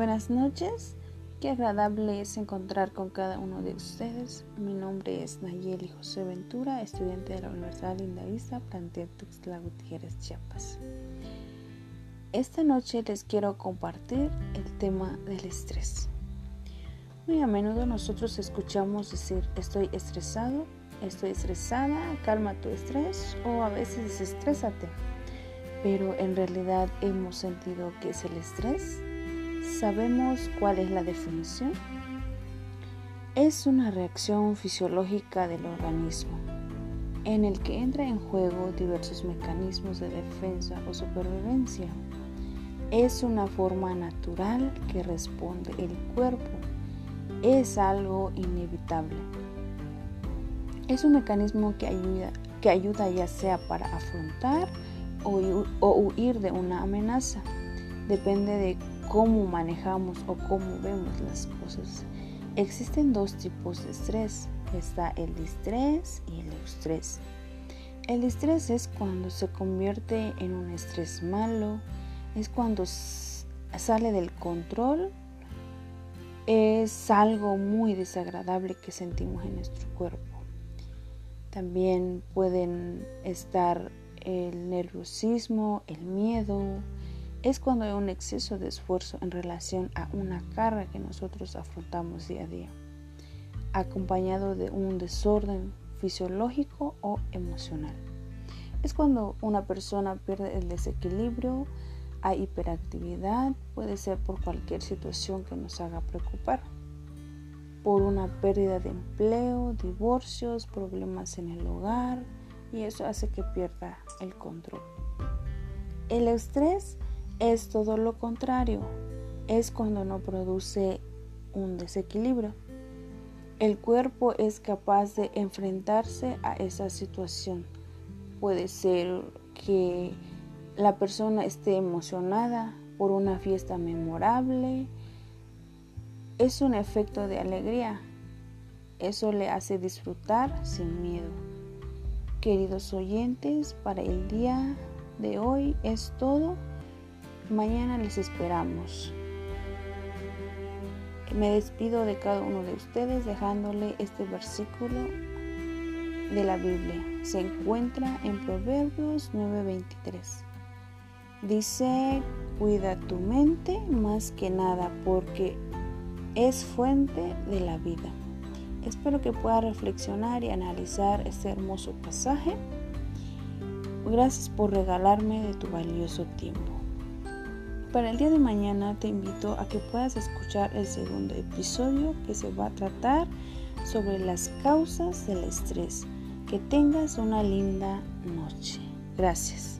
buenas noches. Qué agradable es encontrar con cada uno de ustedes. Mi nombre es Nayeli José Ventura, estudiante de la Universidad Lindavista, plantel Tuxtla Gutiérrez, Chiapas. Esta noche les quiero compartir el tema del estrés. Muy a menudo nosotros escuchamos decir estoy estresado, estoy estresada, calma tu estrés o a veces desestrésate pero en realidad hemos sentido qué es el estrés. ¿Sabemos cuál es la definición? Es una reacción fisiológica del organismo en el que entra en juego diversos mecanismos de defensa o supervivencia. Es una forma natural que responde el cuerpo. Es algo inevitable. Es un mecanismo que ayuda, que ayuda ya sea para afrontar o, huir de una amenaza. Depende de cómo manejamos o cómo vemos las cosas. Existen dos tipos de estrés. Está el distrés y el estrés. El distrés es cuando se convierte en un estrés malo, es cuando sale del control, es algo muy desagradable que sentimos en nuestro cuerpo. También pueden estar el nerviosismo, el miedo, es cuando hay un exceso de esfuerzo en relación a una carga que nosotros afrontamos día a día, acompañado de un desorden fisiológico o emocional. Es cuando una persona pierde el desequilibrio, hay hiperactividad, puede ser por cualquier situación que nos haga preocupar, por una pérdida de empleo, divorcios, problemas en el hogar, y eso hace que pierda el control. El estrés es todo lo contrario, es cuando no produce un desequilibrio. El cuerpo es capaz de enfrentarse a esa situación. Puede ser que la persona esté emocionada por una fiesta memorable. Es un efecto de alegría. Eso le hace disfrutar sin miedo. Queridos oyentes, para el día de hoy es todo. Mañana les esperamos. Me despido de cada uno de ustedes dejándole este versículo de la Biblia. Se encuentra en Proverbios 9:23. Dice, cuida tu mente más que nada porque es fuente de la vida. Espero que pueda reflexionar y analizar este hermoso pasaje. Gracias por regalarme de tu valioso tiempo. Para el día de mañana te invito a que puedas escuchar el segundo episodio que se va a tratar sobre las causas del estrés. Que tengas una linda noche. Gracias.